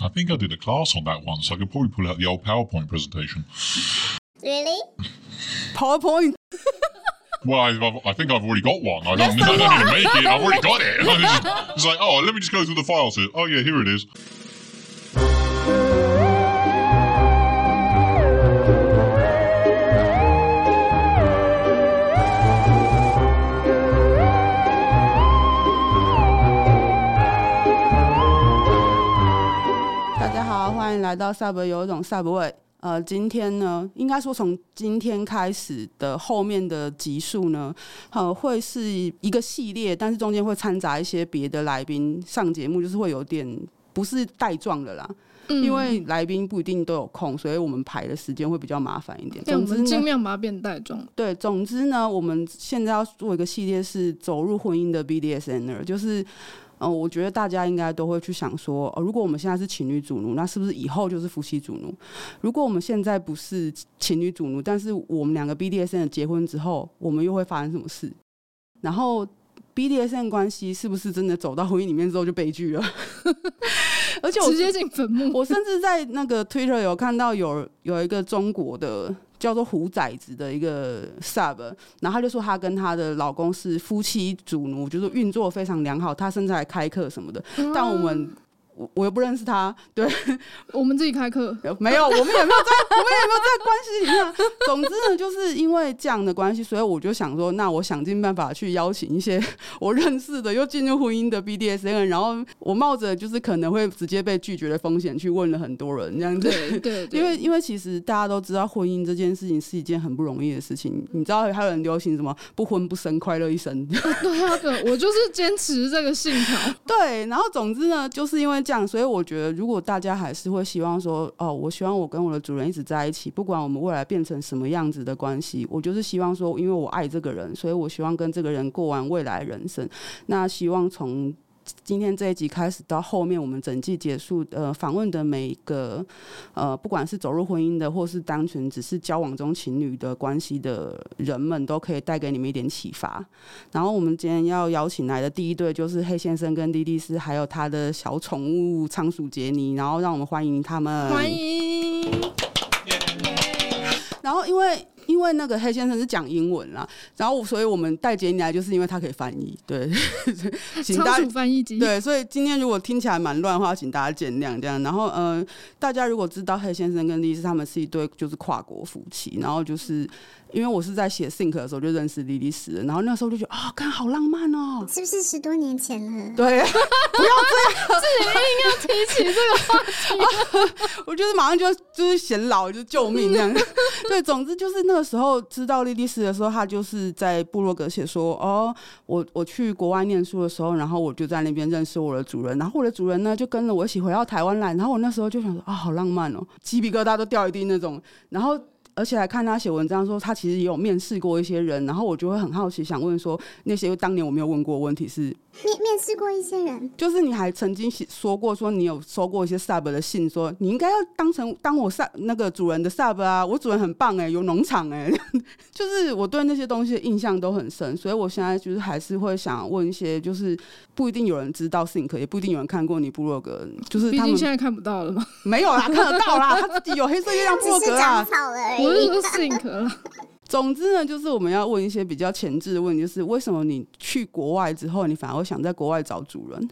I think I did a class on that once. So I could probably pull out the old PowerPoint presentation. Really? PowerPoint. Well, I, I think I've already got one. I don't, I don't need to make it. I've already got it. It's, just, it's like, oh, let me just go through the files here. Oh, yeah, here it is. 欢迎来到 Sub 有一种 Sub 味。呃，今天呢，应该说从今天开始的后面的集数呢，呃，会是一个系列，但是中间会掺杂一些别的来宾上节目，就是会有点不是带状的啦。嗯，因为来宾不一定都有空，所以我们排的时间会比较麻烦一点。对，我们尽量把它变带状。对，总之呢，我们现在要做一个系列是走入婚姻的 BDSNR，就是。嗯，我觉得大家应该都会去想说，哦，如果我们现在是情侣主奴，那是不是以后就是夫妻主奴？如果我们现在不是情侣主奴，但是我们两个 BDSN 结婚之后，我们又会发生什么事？然后 BDSN 关系是不是真的走到婚姻里面之后就悲剧了？而且我直接进坟墓。我甚至在那个 Twitter 有看到有有一个中国的。叫做虎崽子的一个 sub，然后他就说他跟他的老公是夫妻主奴，就是运作非常良好，他甚至还开课什么的，但我们。我我又不认识他，对，我们自己开课，没有，我们也没有在，我们也没有在关系里面。总之呢，就是因为这样的关系，所以我就想说，那我想尽办法去邀请一些 我认识的又进入婚姻的 BDSN，然后我冒着就是可能会直接被拒绝的风险去问了很多人，这样子。对对，对，因为因为其实大家都知道，婚姻这件事情是一件很不容易的事情。你知道还有人流行什么“不婚不生，快乐一生”？对啊，对，我就是坚持这个信条。对，然后总之呢，就是因为。这样，所以我觉得，如果大家还是会希望说，哦，我希望我跟我的主人一直在一起，不管我们未来变成什么样子的关系，我就是希望说，因为我爱这个人，所以我希望跟这个人过完未来人生。那希望从。今天这一集开始到后面，我们整季结束，呃，访问的每一个，呃，不管是走入婚姻的，或是单纯只是交往中情侣的关系的人们，都可以带给你们一点启发。然后我们今天要邀请来的第一对就是黑先生跟莉莉丝，还有他的小宠物仓鼠杰尼，然后让我们欢迎他们。欢迎。然后因为。因为那个黑先生是讲英文啦，然后所以我们带杰尼来，就是因为他可以翻译，对，请大家翻译机，对，所以今天如果听起来蛮乱的话，请大家见谅这样。然后，嗯、呃，大家如果知道黑先生跟莉莉丝他们是一对就是跨国夫妻，然后就是。因为我是在写 Think 的时候就认识莉莉丝，然后那时候就觉得啊，看、哦、好浪漫哦，是不是十多年前了？对，不要这样，自己硬要提起这个话题、啊，我觉得马上就就是显老，就是救命这样。对，总之就是那个那时候知道莉莉丝的时候，他就是在部落格写说，哦，我我去国外念书的时候，然后我就在那边认识我的主人，然后我的主人呢就跟着我一起回到台湾来，然后我那时候就想说啊，好浪漫哦，鸡皮疙瘩都掉一地那种，然后。而且还看他写文章说，他其实也有面试过一些人，然后我就会很好奇，想问说那些当年我没有问过问题是。面面试过一些人，就是你还曾经说过说你有收过一些 sub 的信，说你应该要当成当我 sub 那个主人的 sub 啊，我主人很棒哎、欸，有农场哎、欸，就是我对那些东西的印象都很深，所以我现在就是还是会想问一些，就是不一定有人知道 Think，也不一定有人看过你部落格，就是他们现在看不到了吗？没有啦，看得到啦，他自己有黑色月亮部落格啊，我是说 Think 了。总之呢，就是我们要问一些比较前置的问题，就是为什么你去国外之后，你反而会想在国外找主人？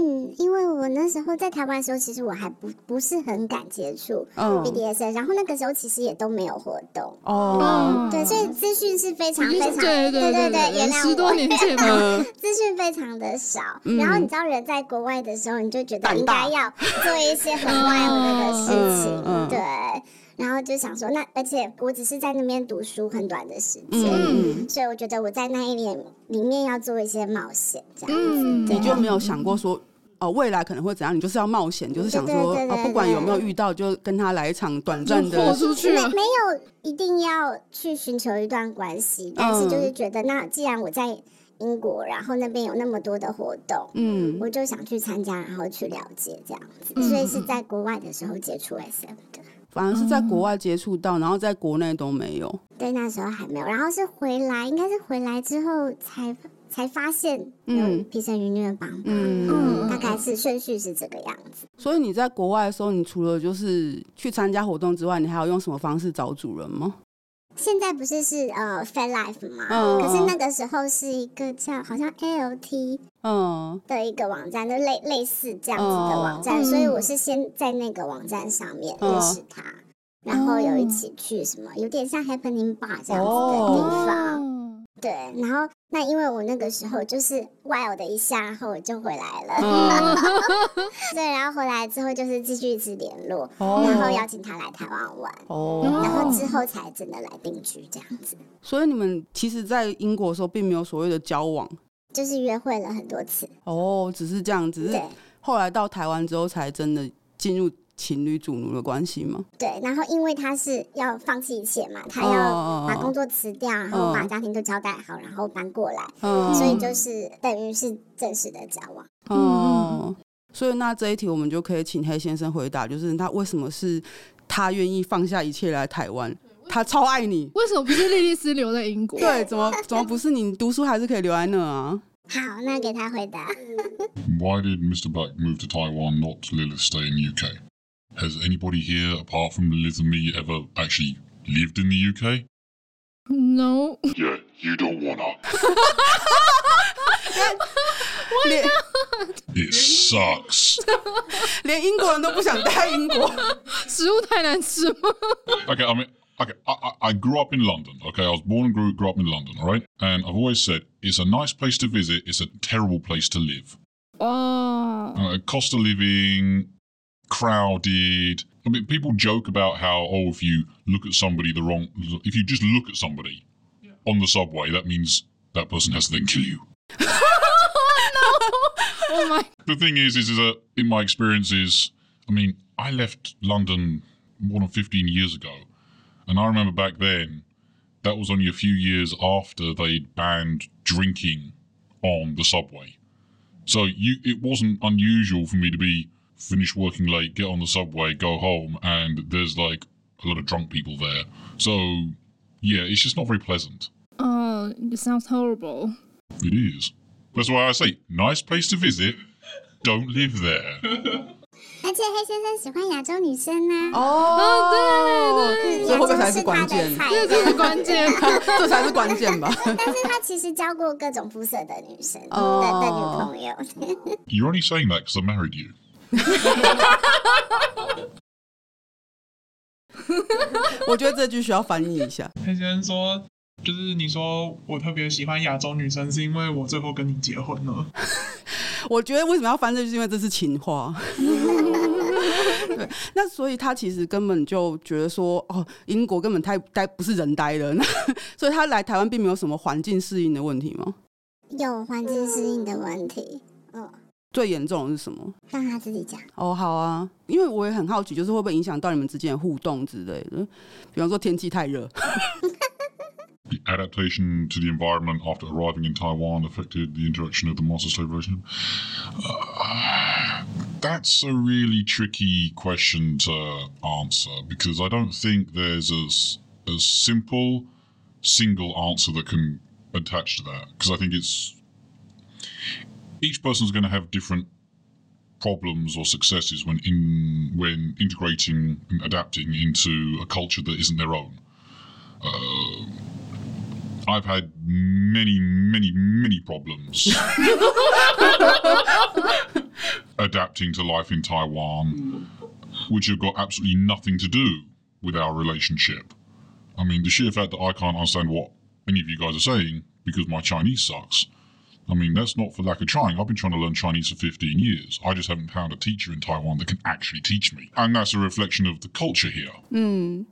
嗯，因为我那时候在台湾的时候，其实我还不不是很敢接触 BDSM，然后那个时候其实也都没有活动。哦、嗯，对，所以资讯是非常非常对对对对对，原谅我，十多年前嘛，资讯非常的少、嗯。然后你知道人在国外的时候，你就觉得应该要做一些很 wild 的事情，嗯、对。然后就想说，那而且我只是在那边读书很短的时间，嗯，所以我觉得我在那一年里面要做一些冒险，这样子。嗯，你就没有想过说，哦，未来可能会怎样？你就是要冒险，就是想说，不管有没有遇到，就跟他来一场短暂的豁出去。没没有一定要去寻求一段关系，但是就是觉得，那既然我在英国，然后那边有那么多的活动，嗯，我就想去参加，然后去了解这样子。嗯，所以是在国外的时候接触 SM 的。反而是在国外接触到，然后在国内都没有。对，那时候还没有。然后是回来，应该是回来之后才才发现有皮绳与虐帮，嗯，大概是顺序是这个样子。所以你在国外的时候，你除了就是去参加活动之外，你还要用什么方式找主人吗？现在不是是呃 FetLife 吗？嗯，可是那个时候是一个叫好像 ALT 嗯的一个网站，就类类似这样子的网站，所以我是先在那个网站上面认识他，然后有一起去什么有点像 Happening Bar 这样子的地方。对，然后那因为我那个时候就是 wild 的一下，然后我就回来了。Oh. 对，然后回来之后就是继续一直联络，oh. 然后邀请他来台湾玩，oh. 然后之后才真的来定居这样子。所以你们其实，在英国的时候并没有所谓的交往，就是约会了很多次。哦，oh, 只是这样，只是后来到台湾之后才真的进入。情侣主奴的关系吗？对，然后因为他是要放弃一切嘛，他要把工作辞掉，然后把家庭都交代好，然后搬过来，嗯、所以就是等于是正式的交往。嗯，所以那这一题我们就可以请黑先生回答，就是他为什么是他愿意放下一切来台湾？他超爱你，为什么不是莉莉丝留在英国？对，怎么怎么不是你读书还是可以留在那啊？好，那给他回答。Why did Mr. Black move to Taiwan, not Lilith stay in UK? Has anybody here, apart from Liz and me, ever actually lived in the UK? No. Yeah, you don't wanna. Why not? It sucks. 连英国人都不想待英国，食物太难吃吗？Okay, I mean, okay, I, I, grew up in London. Okay, I was born and grew, grew up in London. All right, and I've always said it's a nice place to visit. It's a terrible place to live. Oh. Uh, cost of living crowded. I mean, people joke about how, oh, if you look at somebody the wrong, if you just look at somebody yeah. on the subway, that means that person has to then kill you. oh, no. oh my. The thing is, is, is that in my experiences, I mean, I left London more than 15 years ago. And I remember back then, that was only a few years after they'd banned drinking on the subway. So you, it wasn't unusual for me to be finish working late, get on the subway, go home, and there's like a lot of drunk people there. So, yeah, it's just not very pleasant. Oh, it sounds horrible. It is. That's why I say, nice place to visit, don't live there. 而且黑先生喜欢亚洲女生呢。哦，对对，这会不会才是关键？这这是关键，这才是关键吧。但是他其实交过各种肤色的女生的的女朋友。You're only saying that because I married you. 我觉得这句需要翻译一下。黑先生说，就是你说我特别喜欢亚洲女生，是因为我最后跟你结婚了。我觉得为什么要翻这句？是因为这是情话。对，那所以他其实根本就觉得说，哦，英国根本太呆不是人待的，所以他来台湾并没有什么环境适应的问题吗？有环境适应的问题，嗯。最严重的是什么？让他自己讲。哦，好啊，因为我也很好奇，就是会不会影响到你们之间的互动之类的，比方说天气太热。The adaptation to the environment after arriving in Taiwan affected the interaction of the master slave relation. Uh, that's a really tricky question to answer because I don't think there's a, a simple single answer that can attach to that because I think it's each person is going to have different problems or successes when in when integrating and adapting into a culture that isn't their own. Uh, I've had many, many, many problems adapting to life in Taiwan, which have got absolutely nothing to do with our relationship. I mean, the sheer fact that I can't understand what any of you guys are saying because my Chinese sucks I mean, that's not for lack of trying. I've been trying to learn Chinese for 15 years. I just haven't found a teacher in Taiwan that can actually teach me. And that's a reflection of the culture here. Mm.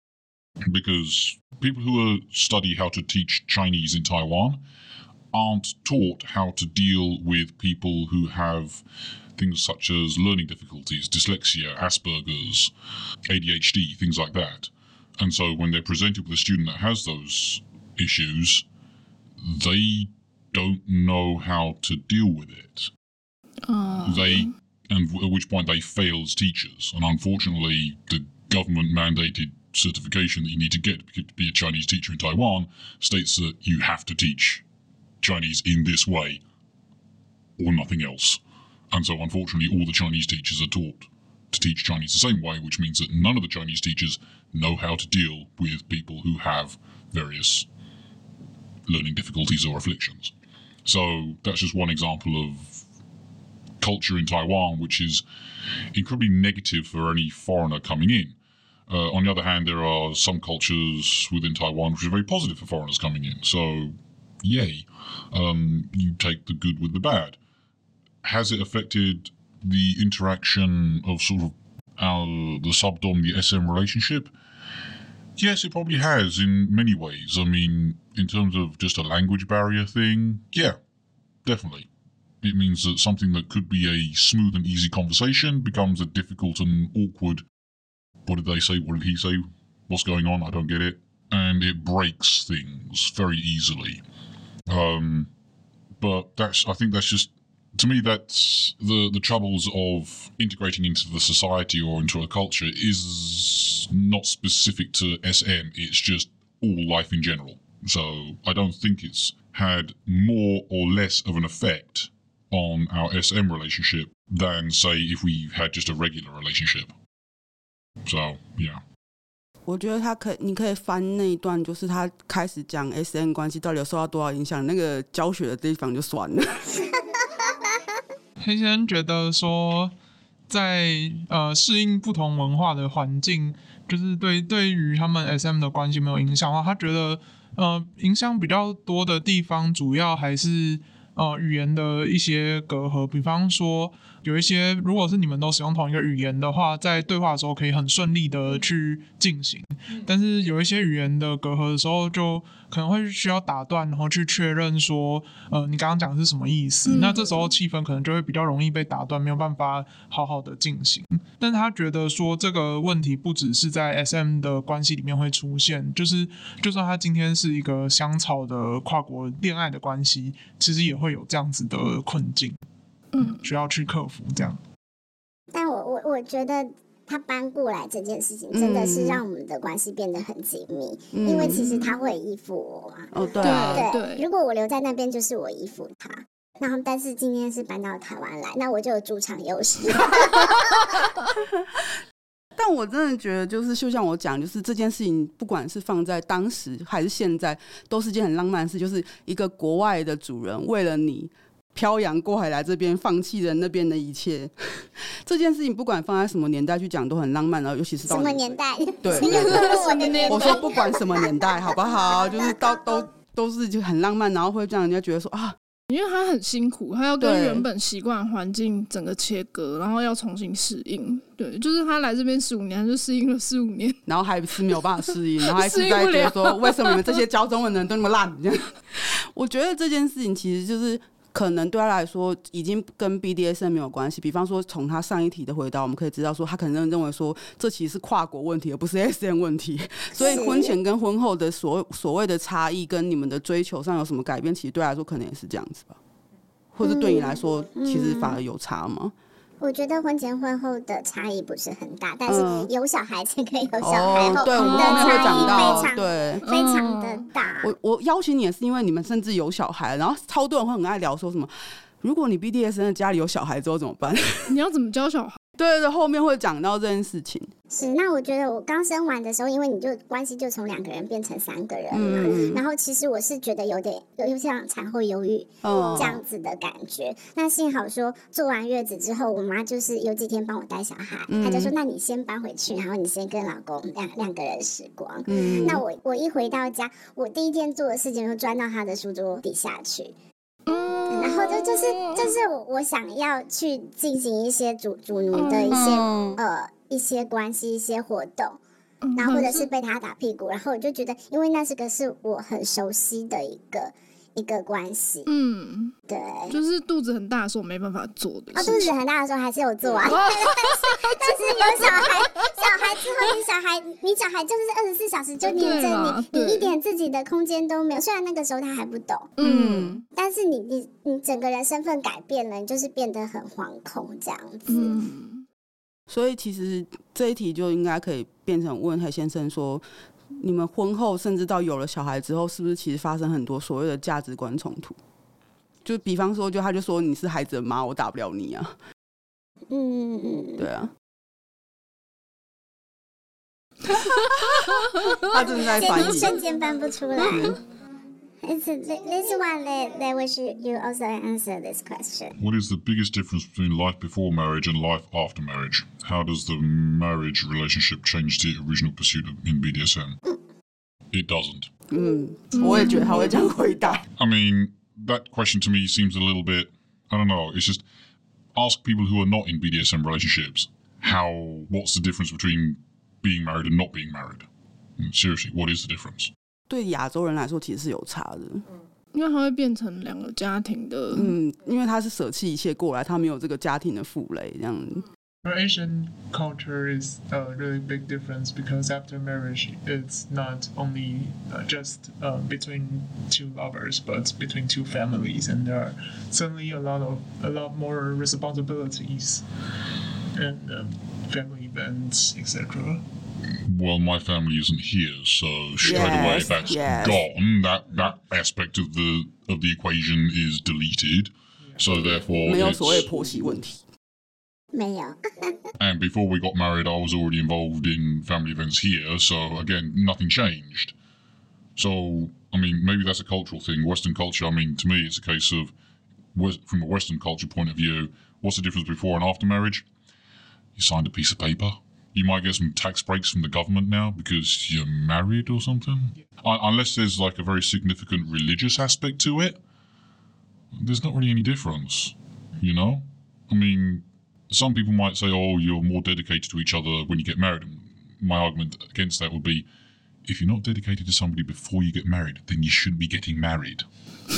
Because people who study how to teach Chinese in Taiwan aren't taught how to deal with people who have things such as learning difficulties, dyslexia, Asperger's, ADHD, things like that. And so when they're presented with a student that has those issues, they don't know how to deal with it. Uh. They, and at which point they fail as teachers. And unfortunately, the government mandated certification that you need to get to be a Chinese teacher in Taiwan states that you have to teach Chinese in this way or nothing else. And so, unfortunately, all the Chinese teachers are taught to teach Chinese the same way, which means that none of the Chinese teachers know how to deal with people who have various learning difficulties or afflictions. So, that's just one example of culture in Taiwan, which is incredibly negative for any foreigner coming in. Uh, on the other hand, there are some cultures within Taiwan which are very positive for foreigners coming in. So, yay. Um, you take the good with the bad. Has it affected the interaction of sort of our, the subdom, the SM relationship? Yes, it probably has in many ways. I mean, in terms of just a language barrier thing, yeah, definitely. It means that something that could be a smooth and easy conversation becomes a difficult and awkward. What did they say? What did he say? What's going on? I don't get it. And it breaks things very easily. Um, but that's I think that's just to me that's the the troubles of integrating into the society or into a culture is not specific to SM. It's just all life in general. So I don't think it's had more or less of an effect on our SM relationship than say if we had just a regular relationship. So yeah. 我觉得他可以，你可以翻那一段，就是他开始讲 S N 关系到底有受到多少影响，那个教学的地方就算了。黑先生觉得说，在呃适应不同文化的环境，就是对对于他们 S M 的关系没有影响的话，他觉得呃影响比较多的地方，主要还是呃语言的一些隔阂，比方说。有一些，如果是你们都使用同一个语言的话，在对话的时候可以很顺利的去进行。但是有一些语言的隔阂的时候，就可能会需要打断，然后去确认说，呃，你刚刚讲的是什么意思？嗯、那这时候气氛可能就会比较容易被打断，没有办法好好的进行。但他觉得说，这个问题不只是在 SM 的关系里面会出现，就是就算他今天是一个香草的跨国恋爱的关系，其实也会有这样子的困境。嗯，需要去克服这样。但我我我觉得他搬过来这件事情，真的是让我们的关系变得很紧密，嗯、因为其实他会依附我啊。哦，对对，如果我留在那边，就是我依附他。然后，但是今天是搬到台湾来，那我就有主场优势。但我真的觉得，就是就像我讲，就是这件事情，不管是放在当时还是现在，都是件很浪漫的事。就是一个国外的主人为了你。漂洋过海来这边，放弃了那边的一切。这件事情不管放在什么年代去讲，都很浪漫。然后，尤其是到什么年代？对，我说不管什么年代，好不好？就是 到都都是就很浪漫，然后会让人家觉得说啊，因为他很辛苦，他要跟原本习惯环境整个切割，然后要重新适应。对，就是他来这边十五年，他就适应了四五年，然后还是没有办法适应，然后还是在觉得说，为什么你们这些教中文的人都那么烂？这样，我觉得这件事情其实就是。可能对他来说已经跟 BDSM 没有关系。比方说，从他上一题的回答，我们可以知道说，他可能认为说，这其实是跨国问题，而不是 SM 问题。所以婚前跟婚后的所所谓的差异，跟你们的追求上有什么改变？其实对他来说，可能也是这样子吧。或者对你来说，其实反而有差吗？我觉得婚前婚后的差异不是很大，但是有小孩才可以有小孩后的差异非常对非常的大。我我邀请你也是因为你们甚至有小孩，然后超多人会很爱聊说什么，如果你 BDSN 的家里有小孩之后怎么办？你要怎么教小孩？对对对，后面会讲到这件事情。是，那我觉得我刚生完的时候，因为你就关系就从两个人变成三个人嘛，嗯、然后其实我是觉得有点有有像产后忧郁这样子的感觉。哦、那幸好说做完月子之后，我妈就是有几天帮我带小孩，嗯、她就说：“那你先搬回去，然后你先跟老公两两个人时光。嗯”那我我一回到家，我第一件做的事情就钻到他的书桌底下去。然后就就是就是我我想要去进行一些主主奴的一些呃一些关系一些活动，然后或者是被他打屁股，然后我就觉得，因为那是个是我很熟悉的一个。一个关系，嗯，对，就是肚子很大的时候没办法做的。啊，肚子很大的时候还是有做啊，但是但是有小孩，小孩之后你小孩，你小孩就是二十四小时就黏着你，你一点自己的空间都没有。虽然那个时候他还不懂，嗯，但是你你你整个人身份改变了，你就是变得很惶恐这样子。嗯，所以其实这一题就应该可以变成问黑先生说。你们婚后甚至到有了小孩之后，是不是其实发生很多所谓的价值观冲突？就比方说，就他就说你是孩子的妈，我打不了你啊。嗯嗯，对啊。他正在翻译，瞬间翻不出来。this one that that we should you also answer this question. What is the biggest difference between life before marriage and life after marriage? How does the marriage relationship change the original pursuit in BDSM? It doesn't. 嗯，我也觉得他会这样回答。I mean, that question to me seems a little bit. I don't know. It's just ask people who are not in BDSM relationships how. What's the difference between being married and not being married? Seriously, what is the difference? 对亚洲人来说，其实是有差的，因为他会变成两个家庭的，嗯，因为他是舍弃一切过来，他没有这个家庭的负累，这样。子。Asian culture is a really big difference because after marriage, it's not only uh, just uh, between two lovers, but between two families, and there are certainly a lot of a lot more responsibilities and um, family events, etc. Well, my family isn't here, so straight yes, away that's yes. gone. That that aspect of the of the equation is deleted. So therefore, 没有所谓婆媳问题。and before we got married, I was already involved in family events here, so again, nothing changed. So, I mean, maybe that's a cultural thing. Western culture, I mean, to me, it's a case of, from a Western culture point of view, what's the difference before and after marriage? You signed a piece of paper. You might get some tax breaks from the government now because you're married or something. Yeah. Unless there's like a very significant religious aspect to it, there's not really any difference, you know? I mean, some people might say, oh, you're more dedicated to each other when you get married. My argument against that would be if you're not dedicated to somebody before you get married, then you shouldn't be getting married.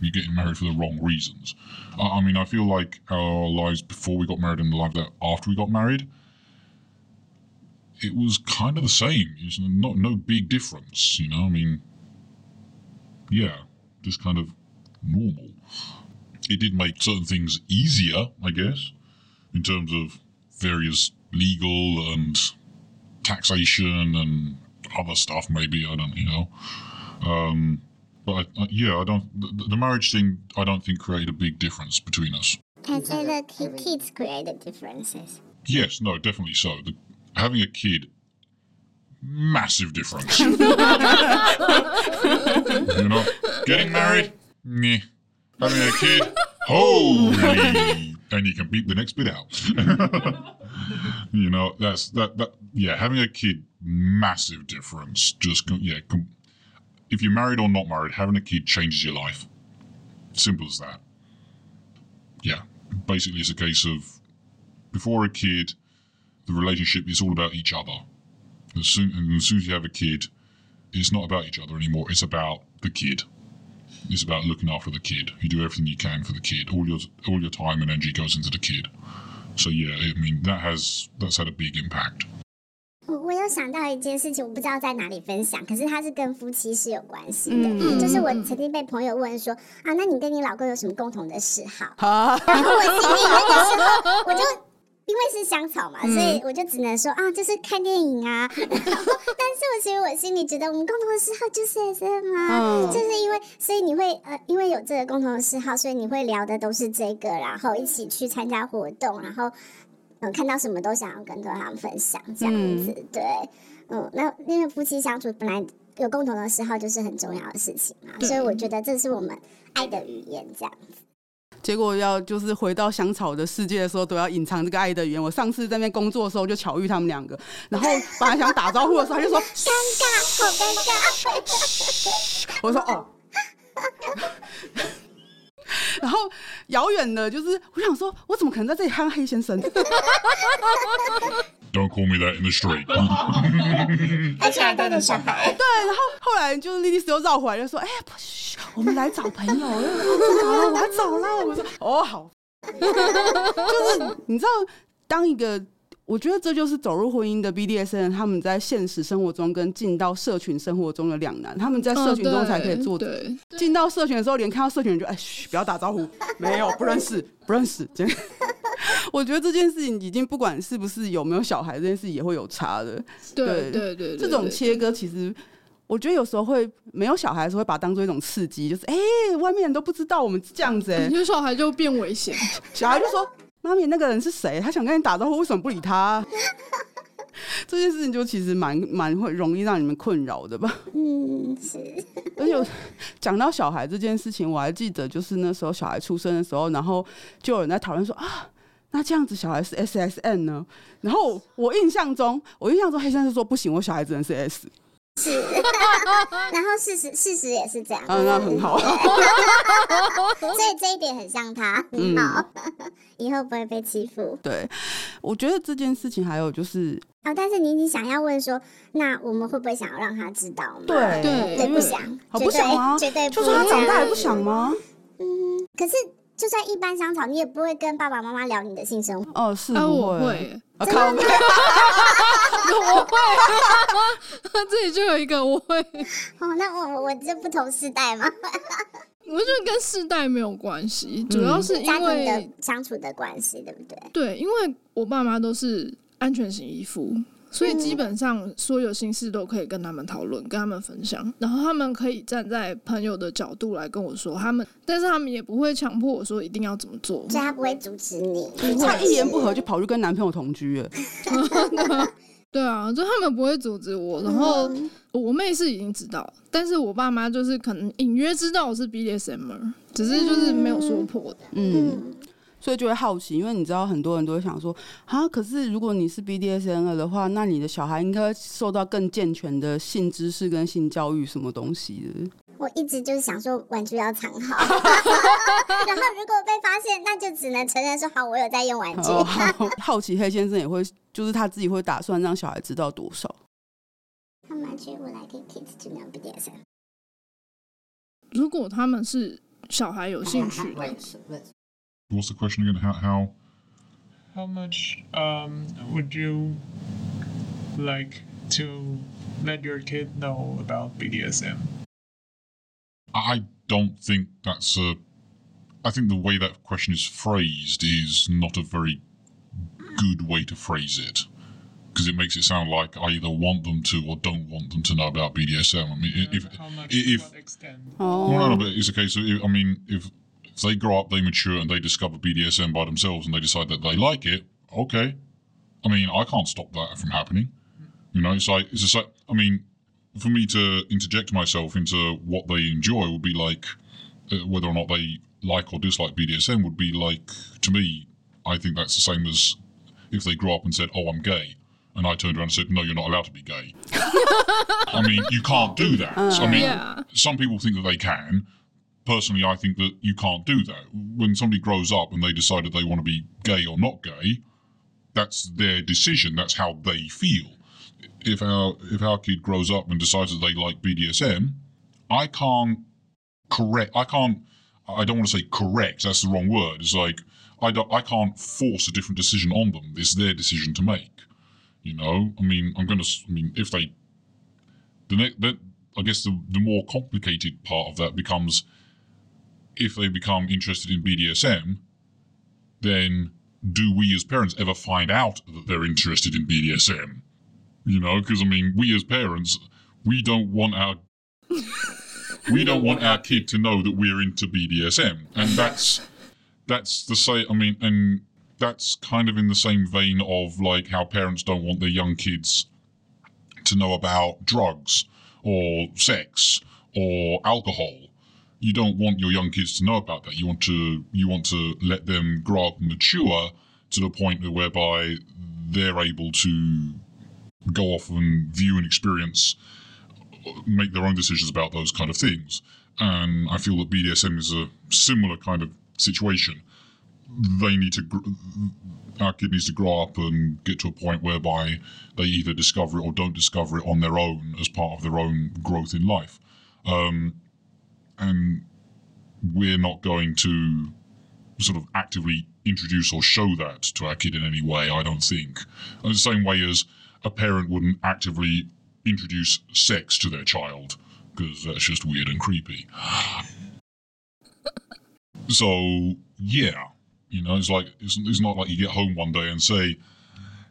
you're getting married for the wrong reasons. I, mean, I feel like our lives before we got married and the life that after we got married, it was kind of the same. It's not no big difference, you know. I mean, yeah, just kind of normal. It did make certain things easier, I guess in terms of various legal and taxation and other stuff. Maybe I don't, you know. Um, but I, I, yeah, I don't. The, the, marriage thing, I don't think created a big difference between us. And so the kids created differences. Yes, no, definitely so. The, having a kid, massive difference. you know, getting married, meh. Having a kid, holy and you can beat the next bit out. you know, that's that that yeah, having a kid massive difference. Just yeah, if you're married or not married, having a kid changes your life. Simple as that. Yeah, basically it's a case of before a kid, the relationship is all about each other. As soon, and as soon as you have a kid, it's not about each other anymore. It's about the kid. It's about looking after the kid. You do everything you can for the kid. All your all your time and energy goes into the kid. So yeah, I mean that has that's had a big impact. 我我有想到一件事情，我不知道在哪里分享，可是它是跟夫妻是有关系的。嗯、就是我曾经被朋友问说啊，那你跟你老公有什么共同的嗜好？然后我心里那个时候我就。 因为是香草嘛，所以我就只能说啊，就是看电影啊。然后，但是我其实我心里觉得，我们共同的嗜好就是 SM 啊，就是因为，所以你会呃，因为有这个共同的嗜好，所以你会聊的都是这个，然后一起去参加活动，然后嗯，看到什么都想要跟对方分享这样子。对，嗯，那因为夫妻相处本来有共同的嗜好就是很重要的事情嘛，所以我觉得这是我们爱的语言这样子。结果要就是回到香草的世界的时候，都要隐藏这个爱的语言。我上次在那边工作的时候，就巧遇他们两个，然后本来想打招呼的时候，他就说 尴尬，好尴尬。我说哦，然后遥远的，就是我想说，我怎么可能在这里憨黑先生？Don't call me that in the street。而且还带着小孩。对，然后后来就是莉莉丝又绕回来，就说：“哎、欸，不是，我们来找朋友。”我要走了。我说：“哦，好。”就是你知道，当一个。我觉得这就是走入婚姻的 BDSM，他们在现实生活中跟进到社群生活中的两难。他们在社群中才可以做，进到社群的时候，连看到社群人就哎嘘，不要打招呼，没有不认识，不认识。我觉得这件事情已经不管是不是有没有小孩，这件事也会有差的。对对对，这种切割其实我觉得有时候会没有小孩的时候会把它当做一种刺激，就是哎、欸，外面人都不知道我们这样子、欸，哎，有小孩就变危险。小孩就说：“妈咪，那个人是谁？他想跟你打招呼，为什么不理他？” 这件事情就其实蛮蛮会容易让你们困扰的吧？嗯，是。而且讲到小孩这件事情，我还记得就是那时候小孩出生的时候，然后就有人在讨论说啊，那这样子小孩是 SSN 呢？然后我印象中，我印象中黑先生说不行，我小孩只能是 S。是，然后事实事实也是这样，嗯，那很好，所以这一点很像他，很好，嗯、以后不会被欺负。对，我觉得这件事情还有就是，哦，但是你你想要问说，那我们会不会想要让他知道吗？对对，对不想，好不想吗？绝对不，就算他长大也不想吗？嗯，可是就算一般香草，你也不会跟爸爸妈妈聊你的性生活。哦，是，我会，啊靠。我会，这里就有一个我会。哦，那我我这不同世代吗？我觉得跟世代没有关系，主要是因为家庭的相处的关系，对不对？对，因为我爸妈都是安全型依附，所以基本上所有心事都可以跟他们讨论，跟他们分享，然后他们可以站在朋友的角度来跟我说他们，但是他们也不会强迫我说一定要怎么做，所以他不会阻止你，他一言不合就跑去跟男朋友同居了。对啊，就他们不会阻止我，然后我妹是已经知道，但是我爸妈就是可能隐约知道我是 BDSM，只是就是没有说破。嗯，所以就会好奇，因为你知道很多人都会想说，啊，可是如果你是 BDSM 的话，那你的小孩应该受到更健全的性知识跟性教育什么东西的。我一直就是想说玩具要藏好，然后如果被发现，那就只能承认说好，我有在用玩具。哦、好，好奇黑先生也会，就是他自己会打算让小孩知道多少。How much would like kids to know BDSM？如果他们是小孩有兴趣的。What's the question again? How how how much um would you like to let your kid know about BDSM? I don't think that's a. I think the way that question is phrased is not a very good way to phrase it because it makes it sound like I either want them to or don't want them to know about BDSM. I mean, yeah, if if, if oh. well, no, no, but it's a case of I mean, if if they grow up, they mature, and they discover BDSM by themselves, and they decide that they like it, okay. I mean, I can't stop that from happening. You know, it's like it's just like I mean, for me to interject myself into what they enjoy would be like uh, whether or not they like or dislike BDSM would be like to me. I think that's the same as if they grew up and said, "Oh, I'm gay," and I turned around and said, "No, you're not allowed to be gay." I mean, you can't do that. Uh, I mean, yeah. some people think that they can. Personally, I think that you can't do that. When somebody grows up and they decide that they want to be gay or not gay, that's their decision. That's how they feel if our if our kid grows up and decides that they like BDSM, I can't correct. I can't. I don't want to say correct. That's the wrong word. It's like I don't. I can't force a different decision on them. It's their decision to make. You know. I mean, I'm gonna. I mean, if they. The next. I guess the the more complicated part of that becomes if they become interested in BDSM, then do we as parents ever find out that they're interested in BDSM? You know, because I mean, we as parents, we don't want our we don't want our kid to know that we're into BDSM, and that's that's the same. I mean, and that's kind of in the same vein of like how parents don't want their young kids to know about drugs or sex or alcohol. You don't want your young kids to know about that. You want to you want to let them grow up and mature to the point whereby they're able to go off and view and experience, make their own decisions about those kind of things. And I feel that BDSM is a similar kind of situation. They need to, our kid needs to grow up and get to a point whereby they either discover it or don't discover it on their own as part of their own growth in life. Um, and we're not going to sort of actively introduce or show that to our kid in any way, I don't think. In the same way as a parent wouldn't actively introduce sex to their child because that's just weird and creepy. so yeah, you know, it's like it's, it's not like you get home one day and say,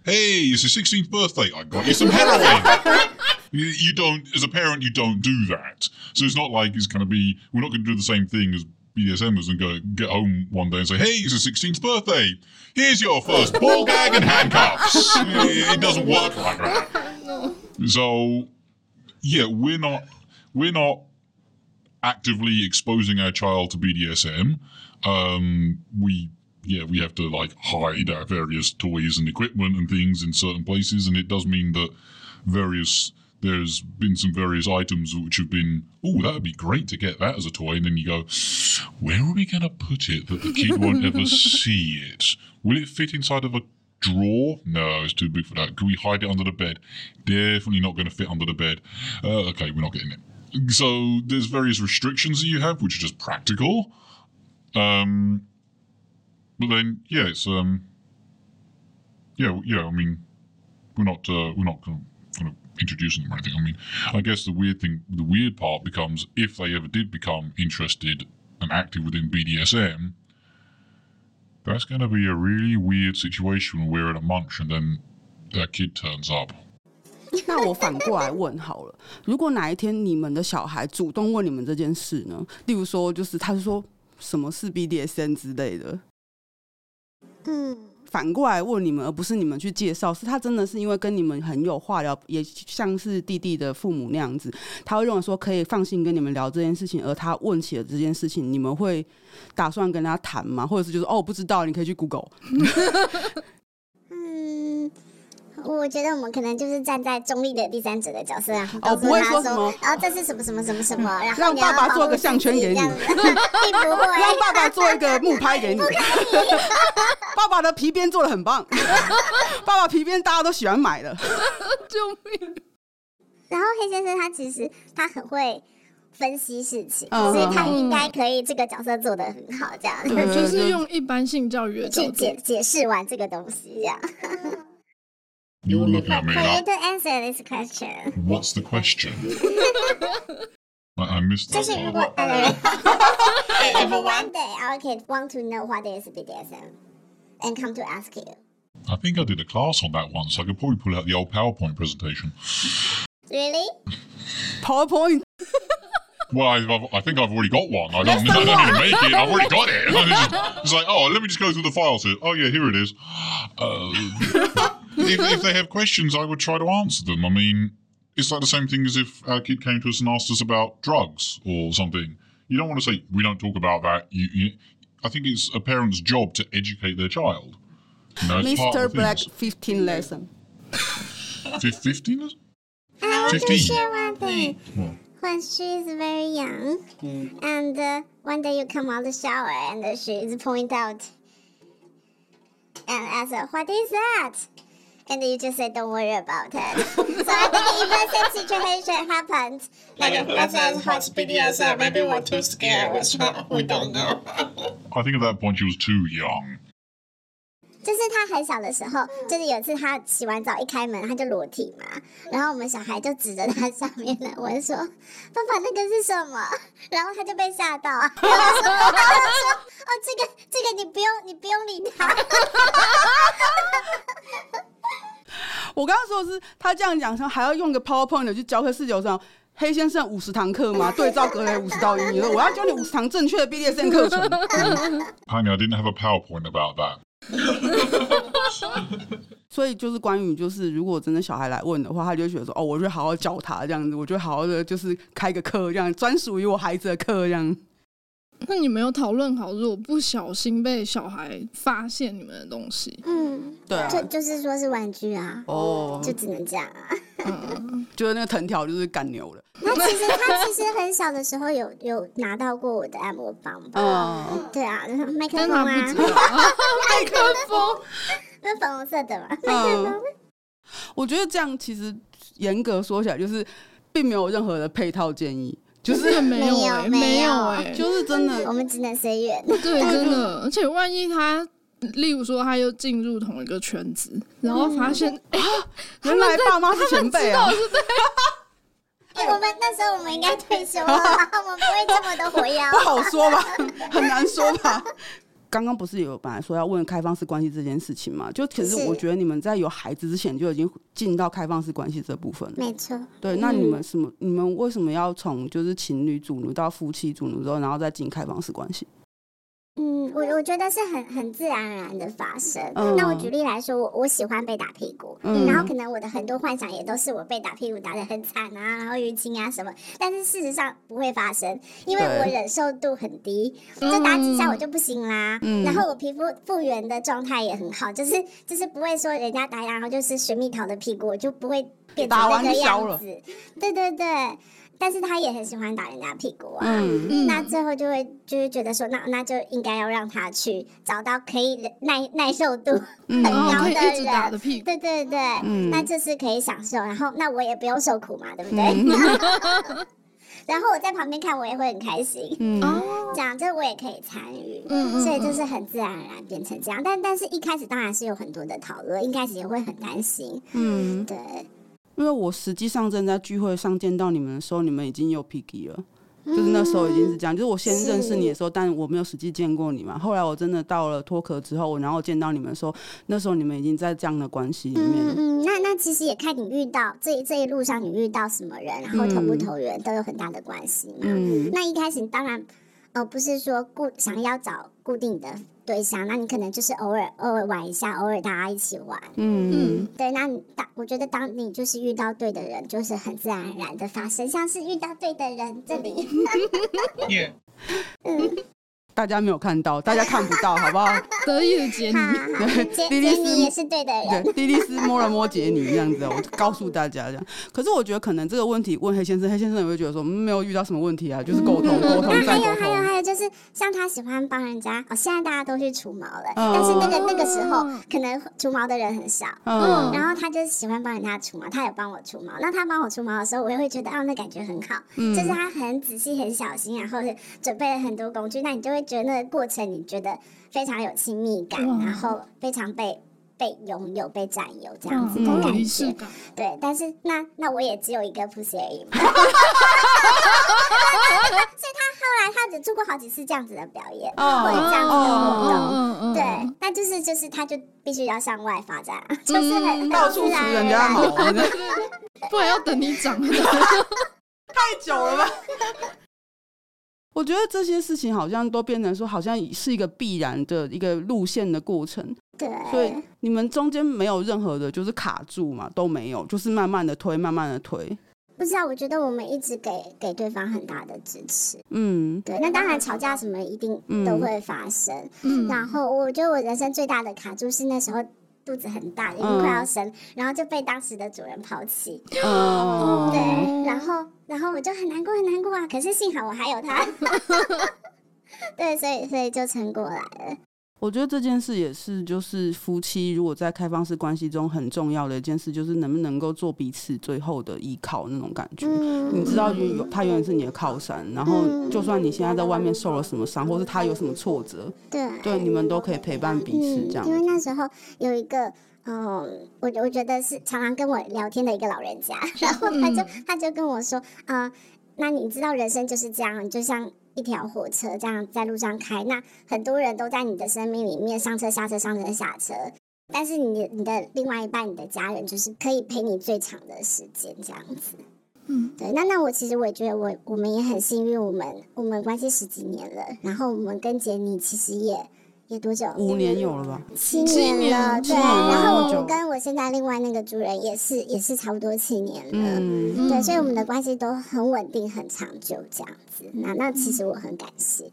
"Hey, it's your 16th birthday. I got you some heroin." You don't, as a parent, you don't do that. So it's not like it's going to be, we're not going to do the same thing as BDSMers and go get home one day and say, hey, it's a 16th birthday. Here's your first ball gag and handcuffs. it doesn't work like that. So, yeah, we're not, we're not actively exposing our child to BDSM. Um, we yeah, we have to like hide our various toys and equipment and things in certain places, and it does mean that various there's been some various items which have been, oh, that would be great to get that as a toy. And then you go, where are we going to put it that the kid won't ever see it? Will it fit inside of a drawer? No, it's too big for that. Can we hide it under the bed? Definitely not going to fit under the bed. Uh, okay, we're not getting it. So there's various restrictions that you have, which are just practical. Um, but then, yeah, it's um, yeah, yeah. I mean, we're not uh, we're not going to introduce them or anything. I mean, I guess the weird thing, the weird part becomes if they ever did become interested and active within BDSM, that's going to be a really weird situation when we're at a munch and then that kid turns up. 那我反过来问好了，如果哪一天你们的小孩主动问你们这件事呢？例如说，就是他是说什么是 BDSM 之类的，嗯。 反过来问你们，而不是你们去介绍，是他真的是因为跟你们很有话聊，也像是弟弟的父母那样子，他会认为说可以放心跟你们聊这件事情，而他问起了这件事情，你们会打算跟他谈吗？或者是就是哦，不知道，你可以去 Google。我觉得我们可能就是站在中立的第三者的角色，然后告诉他说，哦、然后这是什么什么什么什么，然后让爸爸做个项圈给你，并不会。让爸爸做一个木拍给你，爸爸的皮鞭做的很棒，爸爸皮鞭大家都喜欢买的，救命！然后黑先生他其实他很会分析事情，嗯、所以他应该可以这个角色做的很好，这样，对，就是用一般性教育的去解解释完这个东西，这样。You were looking at me. For you to answer this question. What's the question? I, I missed that. One. if one day, our kids want to know what is BDSM and come to ask you. I think I did a class on that once. I could probably pull out the old PowerPoint presentation. Really? PowerPoint? well, I, I, think I've already got one. I don't, I don't need to make it. I've already got it. Just, it's like, oh, let me just go through the files here. Oh, yeah, here it is. Uh, if, if they have questions, I would try to answer them. I mean, it's like the same thing as if our kid came to us and asked us about drugs or something. You don't want to say we don't talk about that. You, you, I think it's a parent's job to educate their child. You know, Mr. Black, fifteen lesson. Fifteen lesson. I want to share one thing. What? When she's very young, mm. and uh, one day you come out of the shower and uh, she's point out and ask her, "What is that?" and you just say, "Don't worry about it." so I think if the same situation happens, like, like let's say watch BDSM, maybe we're too scared. We don't know. I think at that point she was too young. 就是他很小的时候，就是有一次他洗完澡一开门，他就裸体嘛，然后我们小孩就指着他上面来问说：“爸爸，那个是什么？”然后他就被吓到，然后说：“然后他说哦，这个这个你不用你不用理他。 ” 我刚刚说的是，他这样讲说还要用个 PowerPoint 去教课四九上黑先生五十堂课吗？对照格雷五十道阴影，我要教你五十堂正确的 BDSM 课程。Honey, I didn't have a PowerPoint about that. 所以就是关于就是如果真的小孩来问的话，他就觉得说哦，我就好好教他这样子，我就好好的就是开个课这样，专属于我孩子的课这样。那你没有讨论好，如果不小心被小孩发现你们的东西，嗯，对啊，就就是说是玩具啊，哦，就只能这样啊，嗯，就是那个藤条就是干牛了。那其实他其实很小的时候有有拿到过我的按摩棒吧？嗯，对啊，麦克风啊，麦克风，那粉红色的嘛。麦克风，我觉得这样其实严格说起来，就是并没有任何的配套建议。就是没有、欸，没有哎、欸，就是真的，我们只能随缘。对，真的，而且万一他，例如说他又进入同一个圈子，然后发现，哎、嗯欸，原来爸妈是前辈啊！哎、欸，我们那时候我们应该退休了，我们不会这么的活跃。不好说吧，很难说吧。刚刚不是有本来说要问开放式关系这件事情嘛？就其实我觉得你们在有孩子之前就已经进到开放式关系这部分了。没错。对，那你们什么？嗯、你们为什么要从就是情侣主奴到夫妻主奴之后，然后再进开放式关系？嗯，我我觉得是很很自然而然的发生。嗯、那我举例来说，我我喜欢被打屁股，嗯、然后可能我的很多幻想也都是我被打屁股打得很惨啊，然后淤青啊什么。但是事实上不会发生，因为我忍受度很低，就打几下我就不行啦。嗯、然后我皮肤复原的状态也很好，就是就是不会说人家打然后就是水蜜桃的屁股，我就不会变成那个样子。对对对。但是他也很喜欢打人家屁股啊，嗯、那最后就会就是觉得说，那那就应该要让他去找到可以耐耐受度很高的人，嗯、打的对对对，嗯、那这是可以享受，然后那我也不用受苦嘛，对不对？嗯、然后我在旁边看，我也会很开心，嗯，这样就我也可以参与，嗯，所以就是很自然而然变成这样。但但是一开始当然是有很多的讨论，一开始也会很担心，嗯，对。因为我实际上正在聚会上见到你们的时候，你们已经有 Piggy 了，就是那时候已经是这样。就是我先认识你的时候，但我没有实际见过你嘛。后来我真的到了脱壳之后，我然后见到你们的时候，那时候你们已经在这样的关系里面。嗯嗯，那那其实也看你遇到这这一路上你遇到什么人，然后投不投缘、都有很大的关系嘛。嗯，那一开始当然。哦，不是说固想要找固定的对象，那你可能就是偶尔偶尔玩一下，偶尔大家一起玩。嗯嗯，对，那你当我觉得当你就是遇到对的人，就是很自然而然的发生，像是遇到对的人这里。Yeah. 嗯。大家没有看到，大家看不到，好不好？得意的杰尼，对，杰杰尼也是对的人。对，莉莉丝摸了摸杰尼这样子，我告诉大家这样。可是我觉得可能这个问题问黑先生，黑先生也会觉得说，没有遇到什么问题啊，就是沟通，沟通再沟通。还有还有还有，就是像他喜欢帮人家，哦，现在大家都去除毛了，但是那个那个时候可能除毛的人很少，嗯，然后他就喜欢帮人家除毛，他也帮我除毛。那他帮我除毛的时候，我也会觉得，哦，那感觉很好，就是他很仔细、很小心，然后是准备了很多工具，那你就会觉得那个过程。你觉得非常有亲密感，然后非常被被拥有、被占有这样子的感觉，嗯、对。但是那那我也只有一个 pussy 而已嘛，所以他后来他只做过好几次这样子的表演，哦、或者这样子的活动，哦、对。那就是就是他就必须要向外发展，嗯、就是很到处除人家毛，不然要等你长，太久了吧。我觉得这些事情好像都变成说，好像是一个必然的一个路线的过程。对，所以你们中间没有任何的，就是卡住嘛，都没有，就是慢慢的推，慢慢的推。不知道，我觉得我们一直给给对方很大的支持。嗯，对。那当然吵架什么一定都会发生。嗯，然后我觉得我人生最大的卡住是那时候。肚子很大，已经快要生，嗯、然后就被当时的主人抛弃。哦，对，然后，然后我就很难过，很难过啊。可是幸好我还有他，对，所以，所以就撑过来了。我觉得这件事也是，就是夫妻如果在开放式关系中很重要的一件事，就是能不能够做彼此最后的依靠那种感觉。嗯、你知道，有他永远是你的靠山，然后就算你现在在外面受了什么伤，或是他有什么挫折，对，对，你们都可以陪伴彼此这样、嗯。因为那时候有一个，嗯，我我觉得是常常跟我聊天的一个老人家，然后他就、嗯、他就跟我说，啊、嗯，那你知道人生就是这样，就像。一条火车这样在路上开，那很多人都在你的生命里面上车下车上车下车，但是你你的另外一半你的家人就是可以陪你最长的时间这样子，嗯，对，那那我其实我也觉得我我们也很幸运，我们我们关系十几年了，然后我们跟杰尼其实也。有多久？五年有了吧？七年了，对。然后我跟我现在另外那个主人也是，也是差不多七年了。嗯，对，所以我们的关系都很稳定、很长久这样子。那那其实我很感谢。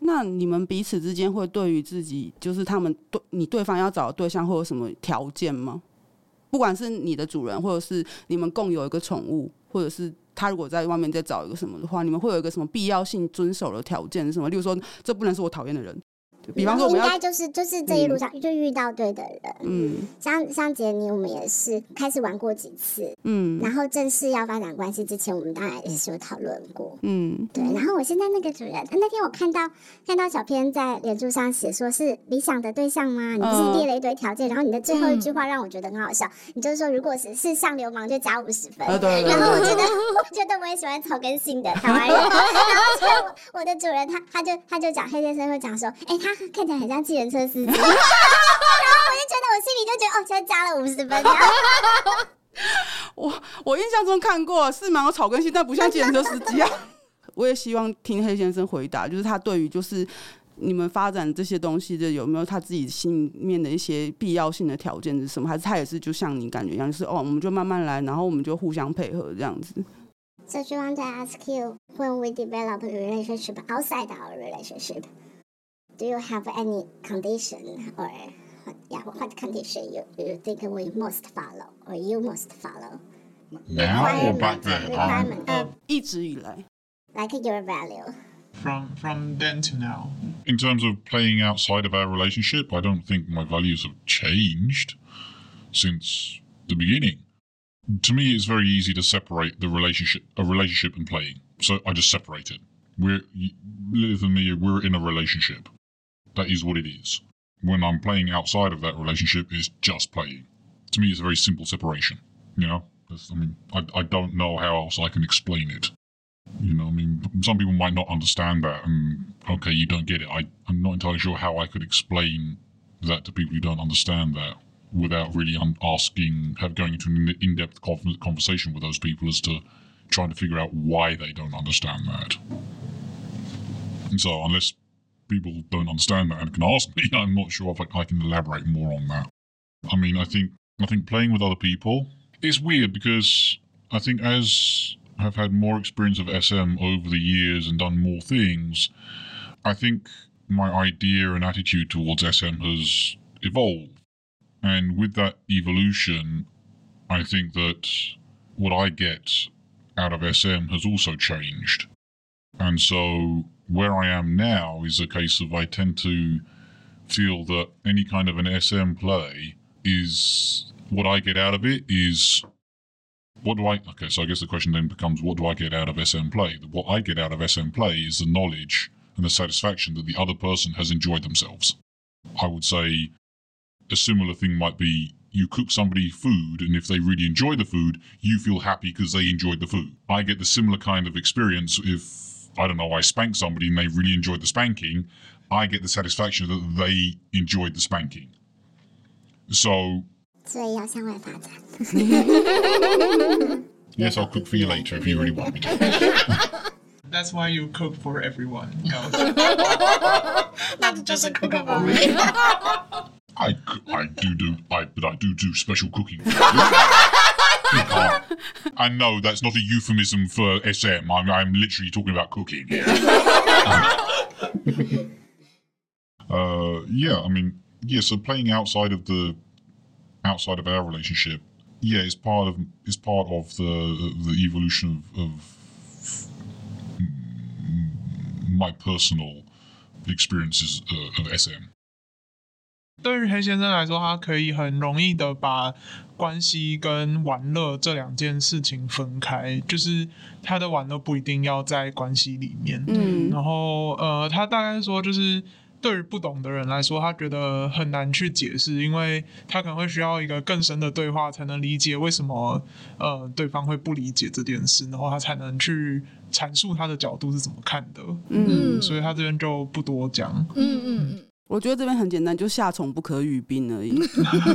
那你们彼此之间会对于自己，就是他们对你对方要找的对象会有什么条件吗？不管是你的主人，或者是你们共有一个宠物，或者是他如果在外面再找一个什么的话，你们会有一个什么必要性遵守的条件是什么？例如说，这不能是我讨厌的人。比方说，应该就是就是这一路上就遇到对的人，嗯，像像杰尼，我们也是开始玩过几次，嗯，然后正式要发展关系之前，我们当然也是有讨论过，嗯，对。然后我现在那个主人，那天我看到看到小编在脸书上写说是理想的对象吗？你不是列了一堆条件，然后你的最后一句话让我觉得很好笑，你就是说如果是是像流氓就加五十分，然后我觉得我觉得我也喜欢草根性的台湾人，然后我我的主人他他就他就讲黑先生会讲说，哎他。他 看起来很像计程车司机，然后我就觉得我心里就觉得哦，现在加了五十分。我我印象中看过是蛮有草根性，但不像计程车司机啊。我也希望听黑先生回答，就是他对于就是你们发展这些东西的有没有他自己心里面的一些必要性的条件是什么？还是他也是就像你感觉一样，就是哦，我们就慢慢来，然后我们就互相配合这样子。So I want to ask you, when we develop a relationship outside our relationship, do you have any condition or yeah, what condition you you think we must follow or you must follow? Now or back then? Requirement, uh, 一直以来。like your value. From from then to now. In terms of playing outside of our relationship, I don't think my values have changed since the beginning. To me, it's very easy to separate the relationship, a relationship, and playing. So I just separate it. We're Lilith and me. We're in a relationship. That is what it is. When I'm playing outside of that relationship, it's just playing. To me, it's a very simple separation. You know, I mean, I, I don't know how else I can explain it. You know, I mean, some people might not understand that, and okay, you don't get it. I, I'm not entirely sure how I could explain that to people who don't understand that without really asking, have going into an in-depth conversation with those people as to trying to figure out why they don't understand that. And so, unless people don't understand that and can ask me, I'm not sure if I, I can elaborate more on that. I mean, I think I think playing with other people is weird because I think as I've had more experience of SM over the years and done more things, I think my idea and attitude towards SM has evolved. And with that evolution, I think that what I get out of SM has also changed. And so where I am now is a case of I tend to feel that any kind of an SM play is what I get out of it is what do I? Okay, so I guess the question then becomes, what do I get out of SM play? What I get out of SM play is the knowledge and the satisfaction that the other person has enjoyed themselves. I would say a similar thing might be you cook somebody food, and if they really enjoy the food, you feel happy because they enjoyed the food. I get the similar kind of experience if, I don't know, I spank somebody and they really enjoyed the spanking. I get the satisfaction that they enjoyed the spanking. So. yes, I'll cook for you later if you really want me to. That's why you cook for everyone No. Not just a cook for me. I, I do do I but I do do special cooking. I know that's not a euphemism for SM. I'm, I'm literally talking about cooking. Yeah. uh, yeah, I mean, yeah. So playing outside of the outside of our relationship, yeah, it's part of it's part of the the evolution of, of my personal experiences uh, of SM. 对于黑先生来说，他可以很容易的把关系跟玩乐这两件事情分开，就是他的玩乐不一定要在关系里面。嗯，然后呃，他大概说就是。对于不懂的人来说，他觉得很难去解释，因为他可能会需要一个更深的对话才能理解为什么呃对方会不理解这件事，然后他才能去阐述他的角度是怎么看的。嗯，所以他这边就不多讲。嗯嗯嗯。我觉得这边很简单，就夏虫不可语冰而已。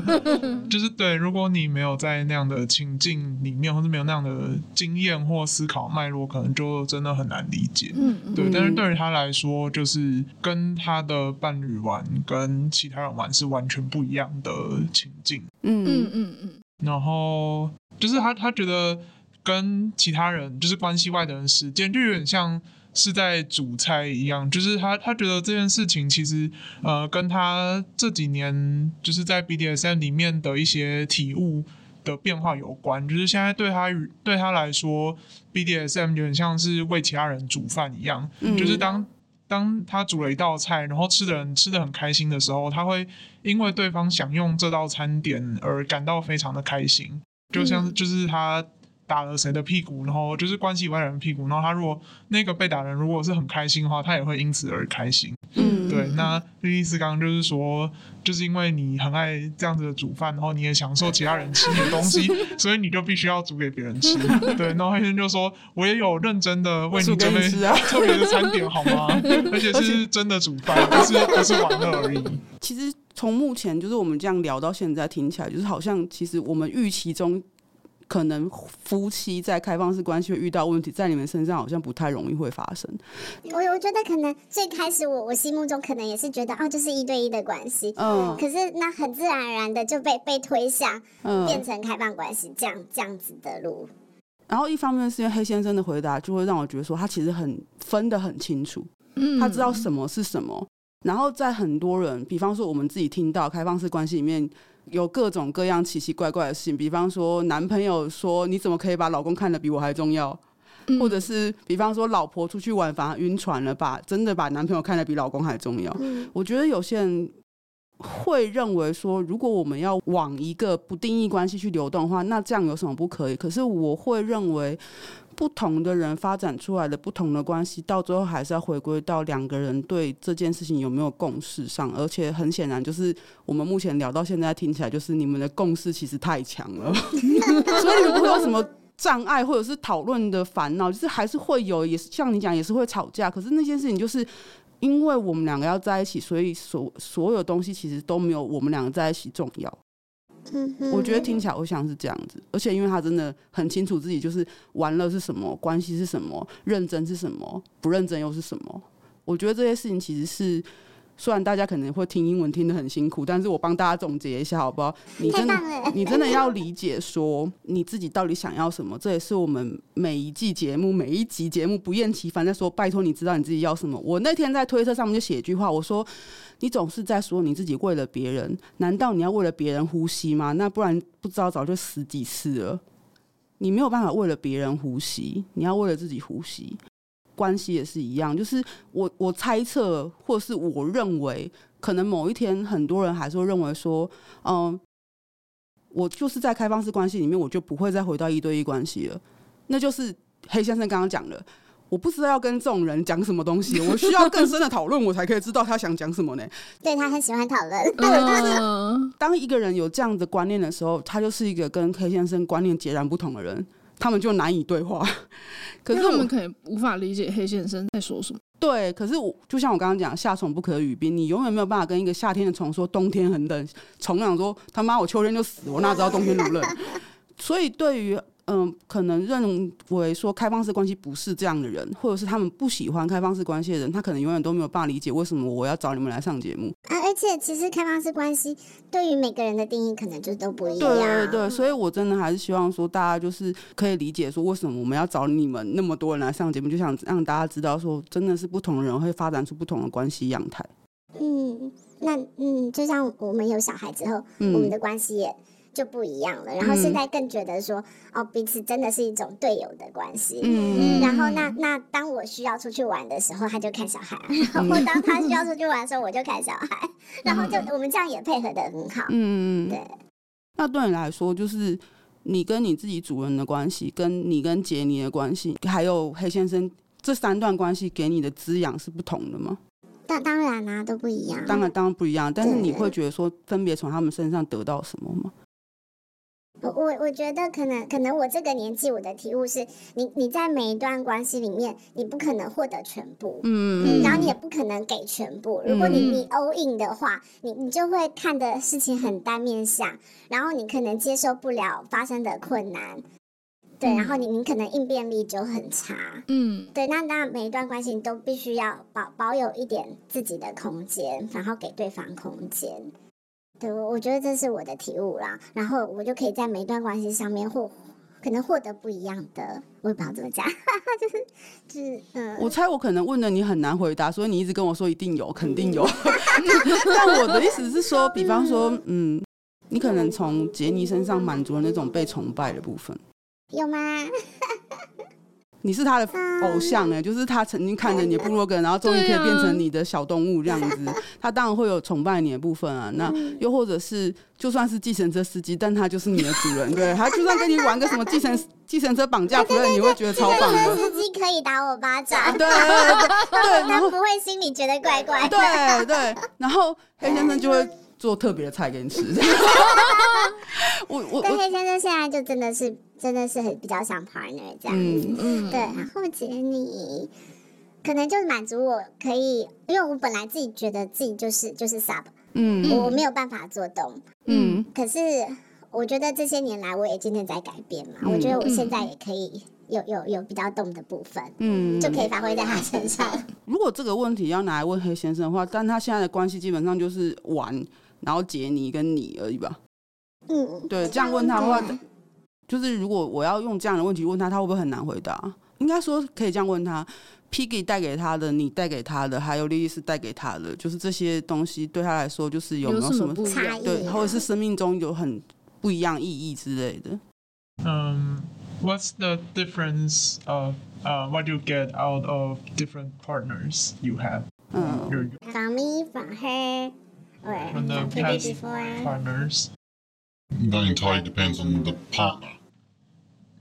就是对，如果你没有在那样的情境里面，或是没有那样的经验或思考脉络，可能就真的很难理解。嗯，对。但是对于他来说，就是跟他的伴侣玩，跟其他人玩是完全不一样的情境。嗯嗯嗯嗯。然后就是他，他觉得跟其他人，就是关系外的人时间，就有点像。是在煮菜一样，就是他他觉得这件事情其实呃跟他这几年就是在 BDSM 里面的一些体悟的变化有关，就是现在对他对他来说 BDSM 有点像是为其他人煮饭一样，嗯、就是当当他煮了一道菜，然后吃的人吃的很开心的时候，他会因为对方享用这道餐点而感到非常的开心，就像就是他。打了谁的屁股，然后就是关系以外的人屁股，然后他如果那个被打人如果是很开心的话，他也会因此而开心。嗯，对，那莉莉丝刚刚就是说，就是因为你很爱这样子的煮饭，然后你也享受其他人吃你的东西，所以你就必须要煮给别人吃。对，然后黑先就说，我也有认真的为你准备特别的餐点，好吗？而且是真的煮饭，不是不是玩乐而已。其实从目前就是我们这样聊到现在，听起来就是好像其实我们预期中。可能夫妻在开放式关系会遇到问题，在你们身上好像不太容易会发生。我我觉得可能最开始我我心目中可能也是觉得哦，就是一对一的关系，嗯，可是那很自然而然的就被被推向变成开放关系这样这样子的路。然后一方面是因为黑先生的回答就会让我觉得说他其实很分得很清楚，嗯，他知道什么是什么。然后在很多人，比方说我们自己听到开放式关系里面。有各种各样奇奇怪怪的事情，比方说男朋友说，你怎么可以把老公看得比我还重要？嗯、或者是比方说老婆出去玩反而晕船了，把真的把男朋友看得比老公还重要。嗯、我觉得有些人会认为说，如果我们要往一个不定义关系去流动的话，那这样有什么不可以？可是我会认为。不同的人发展出来的不同的关系，到最后还是要回归到两个人对这件事情有没有共识上。而且很显然，就是我们目前聊到现在，听起来就是你们的共识其实太强了，所以你们不会有什么障碍或者是讨论的烦恼，就是还是会有，也是像你讲，也是会吵架。可是那件事情就是因为我们两个要在一起，所以所所有东西其实都没有我们两个在一起重要。我觉得听起来会像是这样子，而且因为他真的很清楚自己就是玩乐是什么，关系是什么，认真是什么，不认真又是什么。我觉得这些事情其实是，虽然大家可能会听英文听得很辛苦，但是我帮大家总结一下好不好？你真的你真的要理解说你自己到底想要什么，这也是我们每一季节目每一集节目不厌其烦在说，拜托你知道你自己要什么。我那天在推特上面就写一句话，我说。你总是在说你自己为了别人，难道你要为了别人呼吸吗？那不然不知道早就死几次了。你没有办法为了别人呼吸，你要为了自己呼吸。关系也是一样，就是我我猜测，或是我认为，可能某一天很多人还是会认为说，嗯，我就是在开放式关系里面，我就不会再回到一对一关系了。那就是黑先生刚刚讲的。我不知道要跟这种人讲什么东西，我需要更深的讨论，我才可以知道他想讲什么呢？对，他很喜欢讨论。嗯，当一个人有这样的观念的时候，他就是一个跟黑先生观念截然不同的人，他们就难以对话。可是我们可以无法理解黑先生在说什么。对，可是我就像我刚刚讲，夏虫不可语冰，你永远没有办法跟一个夏天的虫说冬天很冷，虫想说他妈我秋天就死，我哪知道冬天冷不冷？所以对于。嗯，可能认为说开放式关系不是这样的人，或者是他们不喜欢开放式关系的人，他可能永远都没有办法理解为什么我要找你们来上节目。啊，而且其实开放式关系对于每个人的定义可能就都不一样。对对对，所以我真的还是希望说大家就是可以理解说为什么我们要找你们那么多人来上节目，就想让大家知道说真的是不同的人会发展出不同的关系样态。嗯，那嗯，就像我们有小孩之后，嗯、我们的关系也。就不一样了，然后现在更觉得说，嗯、哦，彼此真的是一种队友的关系。嗯，然后那那当我需要出去玩的时候，他就看小孩；然后当他需要出去玩的时候，我就看小孩。嗯、然后就我们这样也配合的很好。嗯，对。那对你来说，就是你跟你自己主人的关系，跟你跟杰尼的关系，还有黑先生这三段关系给你的滋养是不同的吗？当当然啊，都不一样。当然当然不一样，但是你会觉得说，分别从他们身上得到什么吗？我我我觉得可能可能我这个年纪，我的体悟是你你在每一段关系里面，你不可能获得全部，嗯，然后你也不可能给全部。如果你你 all in 的话，你你就会看的事情很单面向，然后你可能接受不了发生的困难，对，然后你你可能应变力就很差，嗯，对。那那每一段关系你都必须要保保有一点自己的空间，然后给对方空间。对，我我觉得这是我的体悟啦，然后我就可以在每一段关系上面获可能获得不一样的，我也不知道怎么讲，就是就是嗯。我猜我可能问的你很难回答，所以你一直跟我说一定有，肯定有。但我的意思是说，比方说，嗯，你可能从杰尼身上满足了那种被崇拜的部分，有吗？你是他的偶像哎、欸，就是他曾经看着你的部落格，然后终于可以变成你的小动物这样子，他当然会有崇拜你的部分啊。那又或者是就算是计程车司机，但他就是你的主人，对，他就算跟你玩个什么计程计程车绑架，可能你会觉得超棒的。司机可以打我巴掌，对对对，他不会心里觉得怪怪的。对对，然后黑先生就会做特别的菜给你吃。我我但黑先生现在就真的是真的是很比较像 partner 这样子，嗯嗯，对。然后姐你可能就是满足我可以，因为我本来自己觉得自己就是就是 sub，嗯，我没有办法做动，嗯。可是我觉得这些年来我也渐渐在改变嘛，嗯、我觉得我现在也可以有有有比较动的部分，嗯，就可以发挥在他身上。如果这个问题要拿来问黑先生的话，但他现在的关系基本上就是玩，然后杰尼跟你而已吧。嗯，对，这样问他的话，就是如果我要用这样的问题问他，他会不会很难回答？应该说可以这样问他：Piggy 带给他的，你带给他的，还有莉莉丝带给他的，就是这些东西对他来说，就是有没有什么差异？对，或者是生命中有很不一样意义之类的。嗯、um,，What's the difference of uh what you get out of different partners you have？嗯，From me, from her, or from the past partners。That entirely depends on the partner.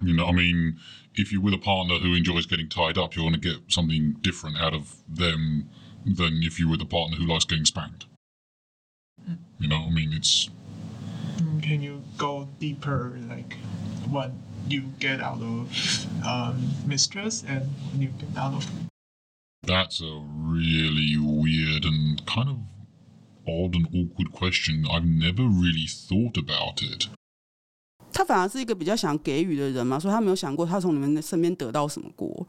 You know, I mean, if you're with a partner who enjoys getting tied up, you're going to get something different out of them than if you're with a partner who likes getting spanked. You know, I mean, it's. Can you go deeper, like what you get out of um, mistress and what you get out of? That's a really weird and kind of odd and awkward question. I've never really thought about it. 他反而是一个比较想给予的人嘛，所以他没有想过他从你们身边得到什么过。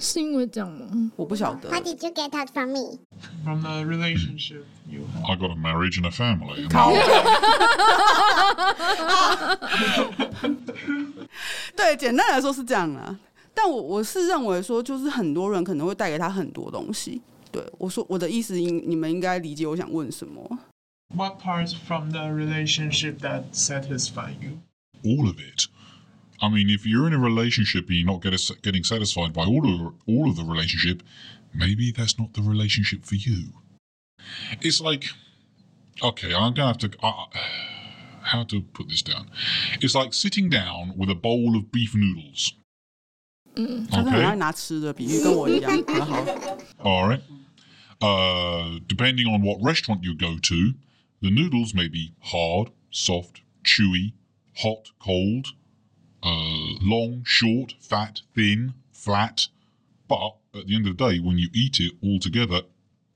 是因为这样吗？我不晓得。How did you get that from me? From the relationship you have. I got a marriage and a family. 好对，简单来说是这样啊。但我我是认为说，就是很多人可能会带给他很多东西。对，我说我的意思，应你们应该理解我想问什么。What parts from the relationship that satisfy you? All of it. I mean, if you're in a relationship and you're not get getting satisfied by all of all of the relationship, maybe that's not the relationship for you. It's like, okay, I'm gonna have to. Uh, how to put this down? It's like sitting down with a bowl of beef noodles. Mm. Okay. All right. Uh, depending on what restaurant you go to, the noodles may be hard, soft, chewy, hot, cold, uh, long, short, fat, thin, flat. But at the end of the day, when you eat it all together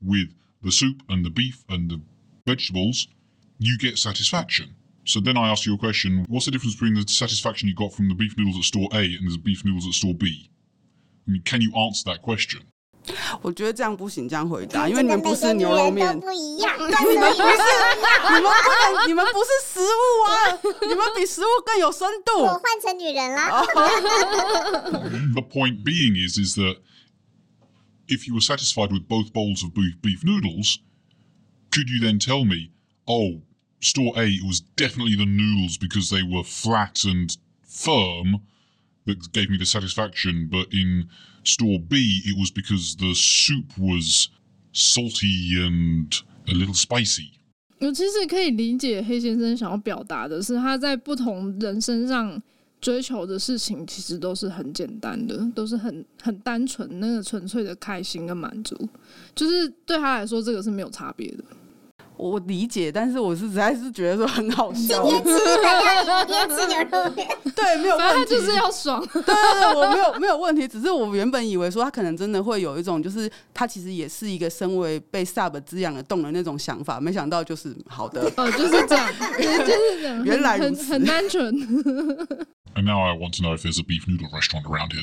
with the soup and the beef and the vegetables, you get satisfaction. So then I ask you a question what's the difference between the satisfaction you got from the beef noodles at store A and the beef noodles at store B? I mean, can you answer that question? 我觉得这样不行，这样回答，因为你们不是牛肉面，不一样。但是你们不是，你们不能，你们不是食物啊，你们比食物更有深度。我换成女人了。The point being is, is that if you were satisfied with both bowls of beef, beef noodles, could you then tell me, oh, store A it was definitely the noodles because they were flat and firm that gave me the satisfaction, but in store B, it was because the soup was salty and a little spicy. 我其实可以理解黑先生想要表达的是，他在不同人身上追求的事情，其实都是很简单的，都是很很单纯，那个纯粹的开心跟满足，就是对他来说，这个是没有差别的。我理解，但是我是实在是觉得说很好笑。今天吃吃牛肉，对，没有问题，他就是要爽。对对对，我没有没有问题，只是我原本以为说他可能真的会有一种，就是他其实也是一个身为被 sub 滋养的动的那种想法，没想到就是好的。哦，就是这样，就是这样，原来如此，很，很单纯。And now I want to know if there's a beef noodle restaurant around here.